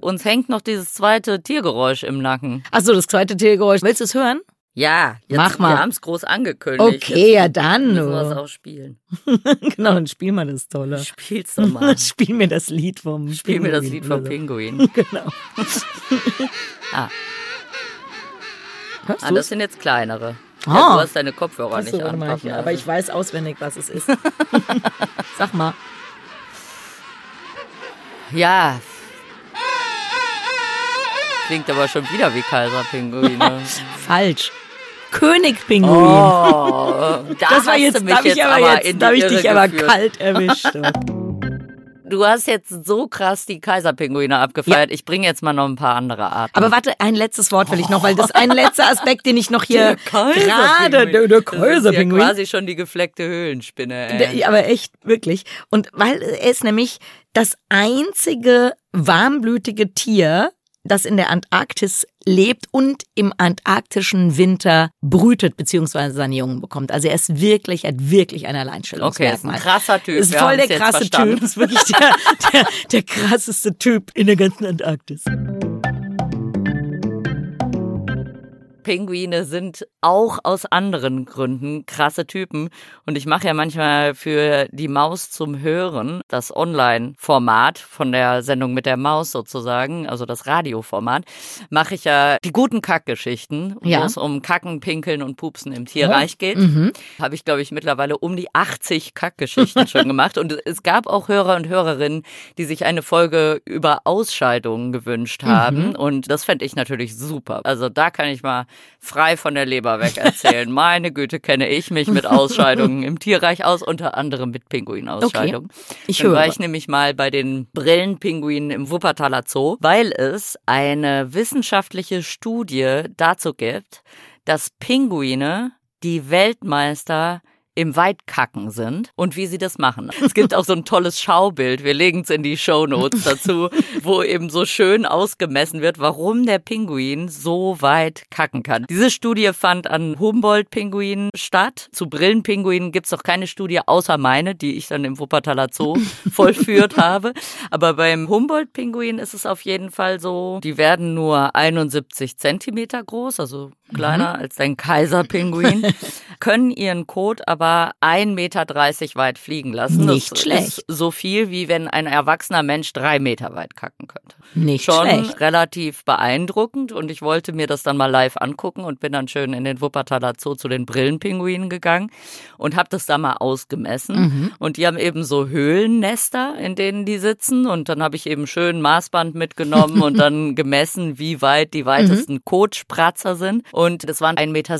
Uns hängt noch dieses zweite Tiergeräusch im Nacken. Achso, das zweite Tiergeräusch. Willst du es hören? Ja, jetzt, Mach mal. wir haben es groß angekündigt. Okay, jetzt ja dann. Müssen wir es auch spielen. genau, dann spiel mal das Tolle. Spiel's doch mal. spiel mir das Lied vom Spiel Pinguin, mir das Lied vom Pinguin. genau. ah. Hörst ah, das sind jetzt kleinere. Ah. Ja, du hast deine Kopfhörer nicht an. Mal, ja, aber ich weiß auswendig, was es ist. Sag mal. Ja, Klingt aber schon wieder wie Kaiserpinguine. Falsch. Königpinguin. Oh, da das war jetzt, da ich aber jetzt, da habe ich dich aber kalt erwischt. Du hast jetzt so krass die Kaiserpinguine abgefeiert. Ja. Ich bringe jetzt mal noch ein paar andere Arten. Aber warte, ein letztes Wort will ich noch, weil das ist ein letzter Aspekt, den ich noch hier gerade der, der Kaiserpinguin. Das ist ja quasi schon die gefleckte Höhlenspinne. Ey. Aber echt, wirklich. Und weil er ist nämlich das einzige warmblütige Tier, das in der Antarktis lebt und im antarktischen Winter brütet bzw. seine Jungen bekommt. Also er ist wirklich, er hat wirklich ein Alleinstellungsmerkmal. Okay, ist ein krasser Typ. Ist voll der krasse Typ. Ist wirklich der, der, der krasseste Typ in der ganzen Antarktis. Pinguine sind auch aus anderen Gründen krasse Typen. Und ich mache ja manchmal für die Maus zum Hören, das Online-Format von der Sendung mit der Maus sozusagen, also das Radioformat, mache ich ja die guten Kackgeschichten, ja. wo es um Kacken, Pinkeln und Pupsen im Tierreich oh. geht. Mhm. Habe ich, glaube ich, mittlerweile um die 80 Kackgeschichten schon gemacht. Und es gab auch Hörer und Hörerinnen, die sich eine Folge über Ausscheidungen gewünscht haben. Mhm. Und das fände ich natürlich super. Also da kann ich mal frei von der Leber weg erzählen. Meine Güte, kenne ich mich mit Ausscheidungen im Tierreich aus, unter anderem mit Pinguinausscheidungen. Okay. Ich höre. war ich nämlich mal bei den Brillenpinguinen im Wuppertaler Zoo, weil es eine wissenschaftliche Studie dazu gibt, dass Pinguine die Weltmeister im Weitkacken sind und wie sie das machen. Es gibt auch so ein tolles Schaubild, wir legen es in die Show Notes dazu, wo eben so schön ausgemessen wird, warum der Pinguin so weit kacken kann. Diese Studie fand an Humboldt-Pinguinen statt. Zu Brillenpinguinen gibt es noch keine Studie außer meine, die ich dann im Wuppertaler Zoo vollführt habe. Aber beim Humboldt-Pinguin ist es auf jeden Fall so, die werden nur 71 Zentimeter groß, also kleiner mhm. als ein Kaiserpinguin, können ihren Kot aber 1,30 Meter weit fliegen lassen. Nicht das schlecht. Ist so viel, wie wenn ein erwachsener Mensch drei Meter weit kacken könnte. Nicht Schon schlecht. relativ beeindruckend und ich wollte mir das dann mal live angucken und bin dann schön in den Wuppertaler Zoo zu den Brillenpinguinen gegangen und habe das da mal ausgemessen. Mhm. Und die haben eben so Höhlennester, in denen die sitzen und dann habe ich eben schön Maßband mitgenommen und dann gemessen, wie weit die weitesten mhm. Kotspratzer sind und das waren 1,60 Meter.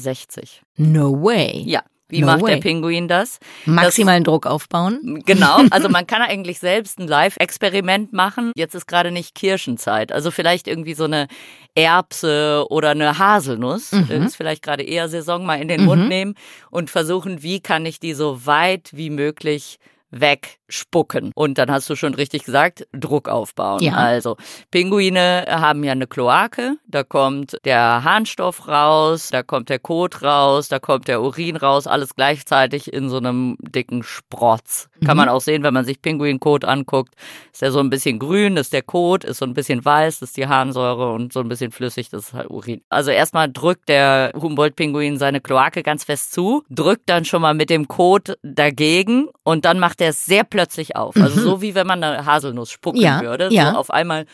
No way. Ja. Wie no macht way. der Pinguin das? Maximalen das, Druck aufbauen? Genau, also man kann eigentlich selbst ein Live-Experiment machen. Jetzt ist gerade nicht Kirschenzeit, also vielleicht irgendwie so eine Erbse oder eine Haselnuss, mhm. ist vielleicht gerade eher Saison, mal in den mhm. Mund nehmen und versuchen, wie kann ich die so weit wie möglich wegspucken. Und dann hast du schon richtig gesagt, Druck aufbauen. Ja. Also Pinguine haben ja eine Kloake, da kommt der Harnstoff raus, da kommt der Kot raus, da kommt der Urin raus, alles gleichzeitig in so einem dicken Sprotz. Mhm. Kann man auch sehen, wenn man sich Pinguinkot anguckt, ist der so ein bisschen grün, das ist der Kot, ist so ein bisschen weiß, das ist die Harnsäure und so ein bisschen flüssig, das ist halt Urin. Also erstmal drückt der Humboldt-Pinguin seine Kloake ganz fest zu, drückt dann schon mal mit dem Kot dagegen und dann macht er es sehr plötzlich auf. Also mhm. so wie wenn man eine Haselnuss spucken ja, würde. Ja. So auf einmal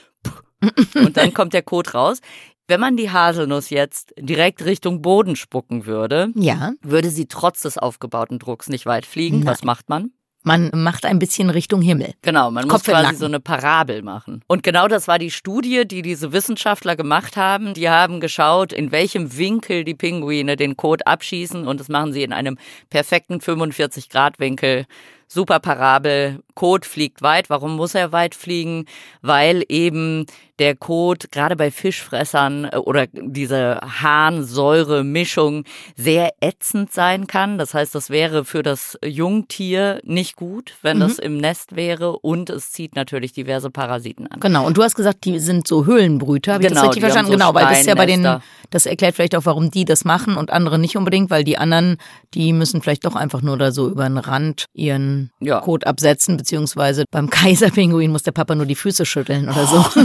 und dann kommt der Kot raus. Wenn man die Haselnuss jetzt direkt Richtung Boden spucken würde, ja. würde sie trotz des aufgebauten Drucks nicht weit fliegen. Nein. Was macht man? Man macht ein bisschen Richtung Himmel. Genau, man Kopf muss quasi so eine Parabel machen. Und genau das war die Studie, die diese Wissenschaftler gemacht haben. Die haben geschaut, in welchem Winkel die Pinguine den Kot abschießen und das machen sie in einem perfekten 45 Grad Winkel super Parabel. Kot fliegt weit. Warum muss er weit fliegen? Weil eben der Kot gerade bei Fischfressern äh, oder diese Harnsäure-Mischung sehr ätzend sein kann. Das heißt, das wäre für das Jungtier nicht gut, wenn mhm. das im Nest wäre und es zieht natürlich diverse Parasiten an. Genau. Und du hast gesagt, die sind so Höhlenbrüter. Habe ich genau, das richtig verstanden? So genau, weil das ist ja bei den, das erklärt vielleicht auch, warum die das machen und andere nicht unbedingt, weil die anderen, die müssen vielleicht doch einfach nur da so über den Rand ihren ja. Kot absetzen, beziehungsweise beim Kaiserpinguin muss der Papa nur die Füße schütteln oder so.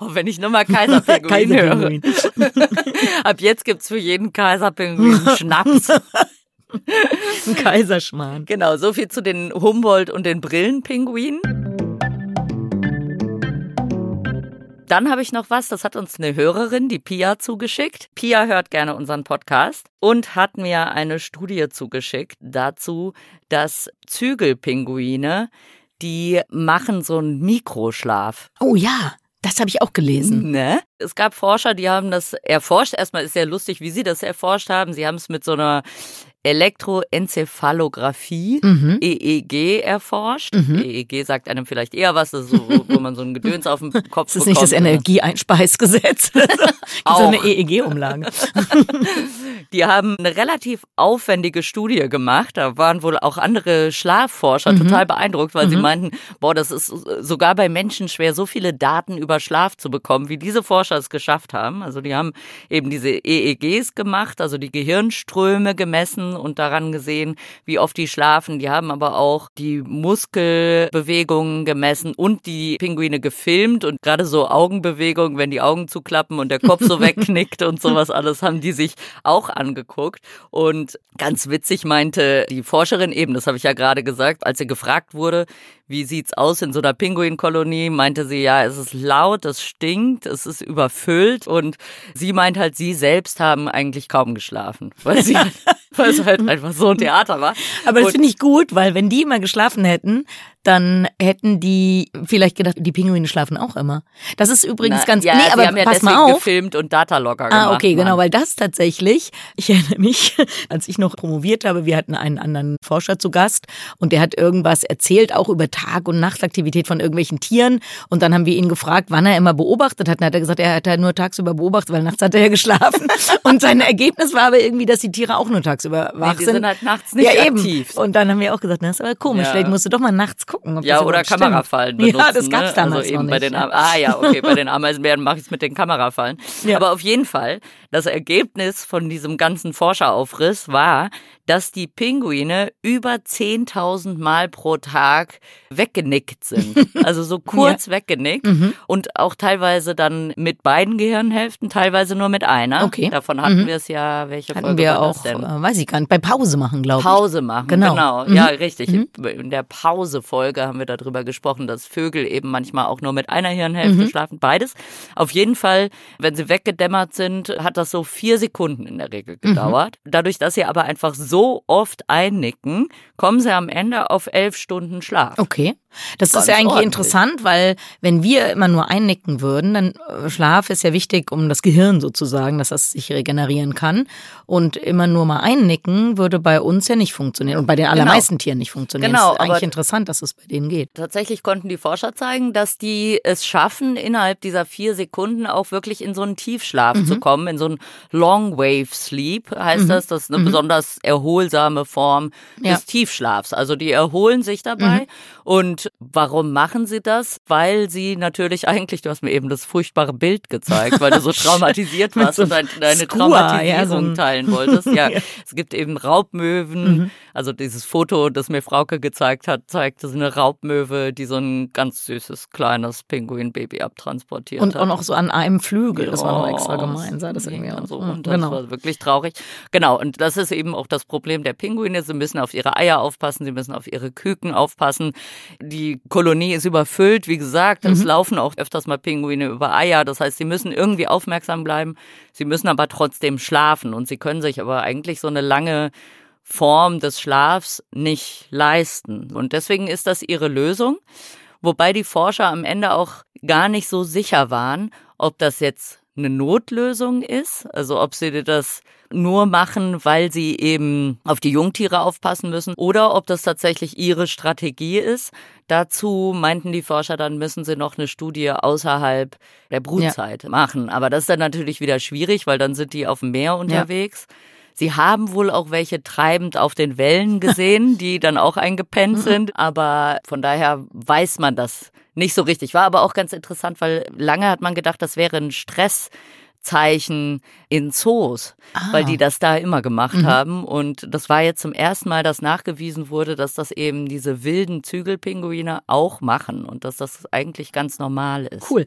Oh, wenn ich nochmal Kaiserpinguin, Kaiserpinguin höre. Ab jetzt gibt's für jeden Kaiserpinguin Schnaps. Ein Kaiserschmarrn. Genau, so viel zu den Humboldt und den Brillenpinguinen. Dann habe ich noch was, das hat uns eine Hörerin, die Pia, zugeschickt. Pia hört gerne unseren Podcast und hat mir eine Studie zugeschickt dazu, dass Zügelpinguine, die machen so einen Mikroschlaf. Oh ja. Das habe ich auch gelesen. Ne? Es gab Forscher, die haben das erforscht. Erstmal ist sehr lustig, wie sie das erforscht haben. Sie haben es mit so einer Elektroenzephalographie, mhm. EEG, erforscht. Mhm. EEG sagt einem vielleicht eher was, das ist so, wo man so ein Gedöns auf dem Kopf Das ist nicht das Energieeinspeisgesetz. so eine EEG-Umlage. Die haben eine relativ aufwendige Studie gemacht. Da waren wohl auch andere Schlafforscher mhm. total beeindruckt, weil sie mhm. meinten, boah, das ist sogar bei Menschen schwer, so viele Daten über Schlaf zu bekommen, wie diese Forscher es geschafft haben. Also die haben eben diese EEGs gemacht, also die Gehirnströme gemessen und daran gesehen, wie oft die schlafen. Die haben aber auch die Muskelbewegungen gemessen und die Pinguine gefilmt und gerade so Augenbewegungen, wenn die Augen zuklappen und der Kopf so wegknickt und sowas alles, haben die sich auch angeguckt. Und ganz witzig meinte die Forscherin eben, das habe ich ja gerade gesagt, als sie gefragt wurde, wie sieht's aus in so einer Pinguinkolonie, meinte sie, ja, es ist laut, es stinkt, es ist überfüllt und sie meint halt, sie selbst haben eigentlich kaum geschlafen, weil sie halt, weil es halt einfach so ein Theater war. Aber das finde ich gut, weil wenn die immer geschlafen hätten, dann hätten die vielleicht gedacht, die Pinguine schlafen auch immer. Das ist übrigens Na, ganz, ja, nee, sie aber haben ja pass deswegen mal auf. gefilmt und Datalogger gemacht. Ah, okay, Mann. genau, weil das tatsächlich, ich erinnere mich, als ich noch promoviert habe, wir hatten einen anderen Forscher zu Gast und der hat irgendwas erzählt, auch über Tag- und Nachtaktivität von irgendwelchen Tieren und dann haben wir ihn gefragt, wann er immer beobachtet hat. Dann hat er gesagt, er hat halt nur tagsüber beobachtet, weil nachts hat er ja geschlafen. und sein Ergebnis war aber irgendwie, dass die Tiere auch nur tagsüber wach Nee, sind. sind halt nachts nicht ja, eben. aktiv. Und dann haben wir auch gesagt, das ist aber komisch, Ja. vielleicht musst du doch mal nachts gucken. Ob Ja, das oder. Kamerafallen benutzen. Ja, das gab's ne? damals also eben noch bei nicht. den Am Ah ja, okay, bei den Ameisenbären mache ich es mit den Kamerafallen. Ja. Aber auf jeden Fall, das Ergebnis von diesem ganzen Forscheraufriss war, dass die Pinguine über 10.000 Mal pro Tag weggenickt sind. Also so kurz weggenickt Mhm. und auch teilweise dann mit beiden Gehirnhälften, teilweise nur mit einer. Okay. Davon hatten Mhm. wir es ja, welche Hatten Folge wir war auch, das denn? äh, weiß ich gar nicht, bei Pause machen, glaube ich. Pause machen. Genau. Genau, Mhm. ja, richtig. Mhm. In der Pause-Folge haben wir darüber gesprochen, dass Vögel eben manchmal auch nur mit einer Hirnhälfte Mhm. schlafen. Beides. Auf jeden Fall, wenn sie weggedämmert sind, hat das so vier Sekunden in der Regel Mhm. gedauert. Dadurch, dass sie aber einfach so oft einnicken, kommen sie am Ende auf elf Stunden Schlaf. Okay. «Окей», Das Ganz ist ja eigentlich ordentlich. interessant, weil wenn wir immer nur einnicken würden, dann äh, Schlaf ist ja wichtig, um das Gehirn sozusagen, dass das sich regenerieren kann. Und immer nur mal einnicken würde bei uns ja nicht funktionieren und bei den allermeisten Tieren nicht funktionieren. Genau, ist eigentlich interessant, dass es bei denen geht. Tatsächlich konnten die Forscher zeigen, dass die es schaffen, innerhalb dieser vier Sekunden auch wirklich in so einen Tiefschlaf Mhm. zu kommen, in so einen Long Wave Sleep heißt das. Das ist eine besonders erholsame Form Ja. Mhm. des Tiefschlafs. Also die erholen sich dabei. Und warum machen sie das? Weil sie natürlich eigentlich, du hast mir eben das furchtbare Bild gezeigt, weil du so traumatisiert warst so und dein, deine Skua, Traumatisierung ja, teilen wolltest. Ja, Ja. es gibt eben Raubmöwen. Mhm. Also dieses Foto, das mir Frauke gezeigt hat, zeigt so eine Raubmöwe, die so ein ganz süßes kleines Pinguinbaby abtransportiert Und hat. auch noch so an einem Flügel, das war noch extra Oh, gemein, sah das irgendwie aus. so. Und das genau. war wirklich traurig. Genau, und das ist eben auch das Problem der Pinguine. Sie müssen auf ihre Eier aufpassen, sie müssen auf ihre Küken aufpassen. Die Kolonie ist überfüllt, wie gesagt. Es Mhm. laufen auch öfters mal Pinguine über Eier. Das heißt, sie müssen irgendwie aufmerksam bleiben. Sie müssen aber trotzdem schlafen. Und sie können sich aber eigentlich so eine lange Form des Schlafs nicht leisten. Und deswegen ist das ihre Lösung. Wobei die Forscher am Ende auch gar nicht so sicher waren, ob das jetzt eine Notlösung ist, also ob sie das nur machen, weil sie eben auf die Jungtiere aufpassen müssen oder ob das tatsächlich ihre Strategie ist. Dazu meinten die Forscher, dann müssen sie noch eine Studie außerhalb der Brutzeit machen. Aber das ist dann natürlich wieder schwierig, weil dann sind die auf dem Meer unterwegs. Sie haben wohl auch welche treibend auf den Wellen gesehen, die dann auch eingepennt sind. Aber von daher weiß man das nicht so richtig. War aber auch ganz interessant, weil lange hat man gedacht, das wäre ein Stresszeichen in Zoos, weil die das da immer gemacht haben. Und das war jetzt zum ersten Mal, dass nachgewiesen wurde, dass das eben diese wilden Zügelpinguine auch machen und dass das eigentlich ganz normal ist. Cool.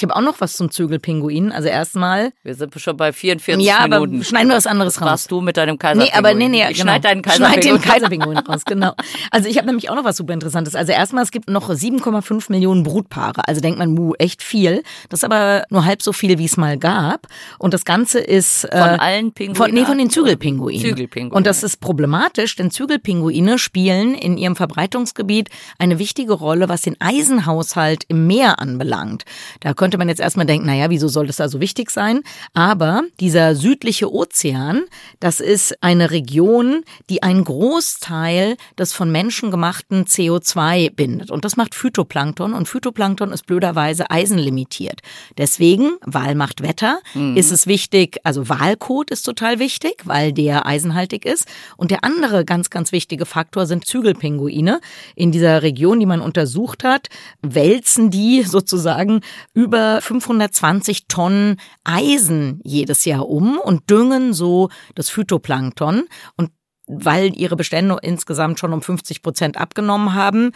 Ich habe auch noch was zum Zügelpinguin. Also erstmal. Wir sind schon bei 44 Ja, aber Minuten. schneiden wir was anderes raus. Warst du mit deinem Nee, Kaiserpinguin? aber nee, nee, Ich genau. schneid deinen Schneid den Kaiserpinguin. Kaiserpinguin raus, genau. Also ich habe nämlich auch noch was super Interessantes. Also erstmal, es gibt noch 7,5 Millionen Brutpaare. Also denkt man, mu, echt viel. Das ist aber nur halb so viel, wie es mal gab. Und das Ganze ist äh, Von allen Pinguinen? Von, nee, von den Zügelpinguinen. Zügelpinguine. Und das ist problematisch, denn Zügelpinguine spielen in ihrem Verbreitungsgebiet eine wichtige Rolle, was den Eisenhaushalt im Meer anbelangt. Da könnte man jetzt erstmal denken, naja, wieso soll das da so wichtig sein? Aber dieser südliche Ozean, das ist eine Region, die einen Großteil des von Menschen gemachten CO2 bindet. Und das macht Phytoplankton. Und Phytoplankton ist blöderweise eisenlimitiert. Deswegen, Wahl macht Wetter, ist es wichtig, also Walkot ist total wichtig, weil der eisenhaltig ist. Und der andere ganz, ganz wichtige Faktor sind Zügelpinguine. In dieser Region, die man untersucht hat, wälzen die sozusagen über 520 Tonnen Eisen jedes Jahr um und düngen so das Phytoplankton. Und weil ihre Bestände insgesamt schon um 50 Prozent abgenommen haben,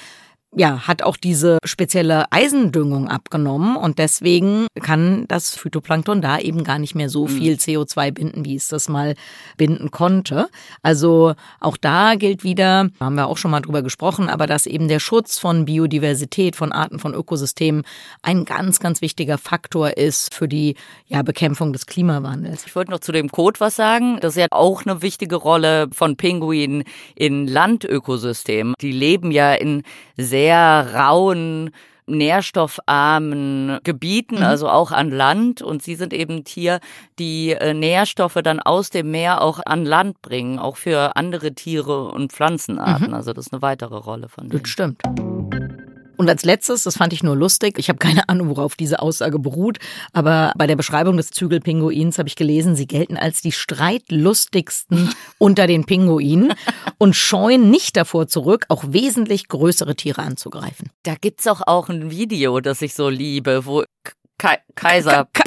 ja, hat auch diese spezielle Eisendüngung abgenommen und deswegen kann das Phytoplankton da eben gar nicht mehr so mhm. viel CO2 binden, wie es das mal binden konnte. Also auch da gilt wieder, haben wir auch schon mal drüber gesprochen, aber dass eben der Schutz von Biodiversität, von Arten, von Ökosystemen ein ganz, ganz wichtiger Faktor ist für die ja, Bekämpfung des Klimawandels. Ich wollte noch zu dem Code was sagen. Das ist ja auch eine wichtige Rolle von Pinguinen in Landökosystemen. Die leben ja in sehr rauen, nährstoffarmen Gebieten, mhm. also auch an Land. Und sie sind eben Tier, die äh, Nährstoffe dann aus dem Meer auch an Land bringen, auch für andere Tiere und Pflanzenarten. Mhm. Also das ist eine weitere Rolle von denen. Das stimmt. Und als letztes, das fand ich nur lustig, ich habe keine Ahnung, worauf diese Aussage beruht, aber bei der Beschreibung des Zügelpinguins habe ich gelesen, sie gelten als die streitlustigsten unter den Pinguinen und scheuen nicht davor zurück, auch wesentlich größere Tiere anzugreifen. Da gibt's auch, auch ein Video, das ich so liebe, wo Kaiser.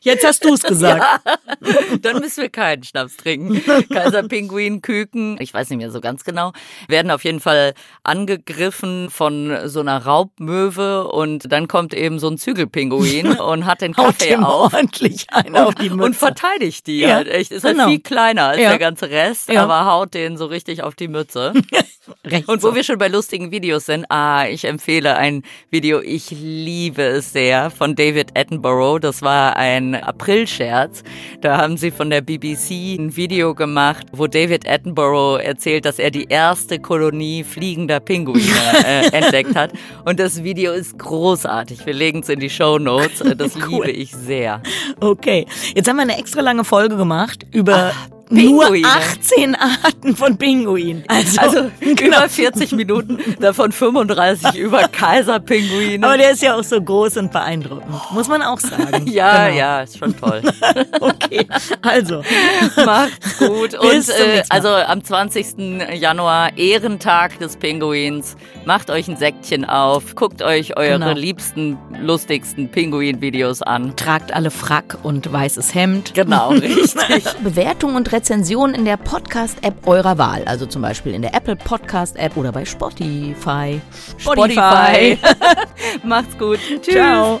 Jetzt hast du es gesagt. Ja, dann müssen wir keinen Schnaps trinken. Kaiser, Pinguin, Küken, ich weiß nicht mehr so ganz genau, werden auf jeden Fall angegriffen von so einer Raubmöwe und dann kommt eben so ein Zügelpinguin und hat den Kaffee auf. ordentlich einen und, auf die Mütze. Und verteidigt die ja, halt echt. Ist halt genau. halt viel kleiner als ja. der ganze Rest, ja. aber haut den so richtig auf die Mütze. und wo wir schon bei lustigen Videos sind, ah, ich empfehle ein Video, ich liebe es sehr, von David Attenborough. Das war ein Aprilscherz. Da haben sie von der BBC ein Video gemacht, wo David Attenborough erzählt, dass er die erste Kolonie fliegender Pinguine äh, entdeckt hat. Und das Video ist großartig. Wir legen es in die Show Notes. Das cool. liebe ich sehr. Okay, jetzt haben wir eine extra lange Folge gemacht über Ach. Pinguine. Nur 18 Arten von Pinguinen. Also, also genau. über 40 Minuten, davon 35 über Kaiserpinguine. Aber der ist ja auch so groß und beeindruckend, muss man auch sagen. ja, genau. ja, ist schon toll. okay, also. Macht's gut. und äh, also am 20. Januar, Ehrentag des Pinguins. Macht euch ein Säckchen auf, guckt euch eure genau. liebsten, lustigsten Pinguin-Videos an. Tragt alle Frack und weißes Hemd. Genau, richtig. Bewertung und Rezensionen in der Podcast-App eurer Wahl. Also zum Beispiel in der Apple Podcast-App oder bei Spotify. Spotify. Spotify. Macht's gut. Tschüss. Ciao.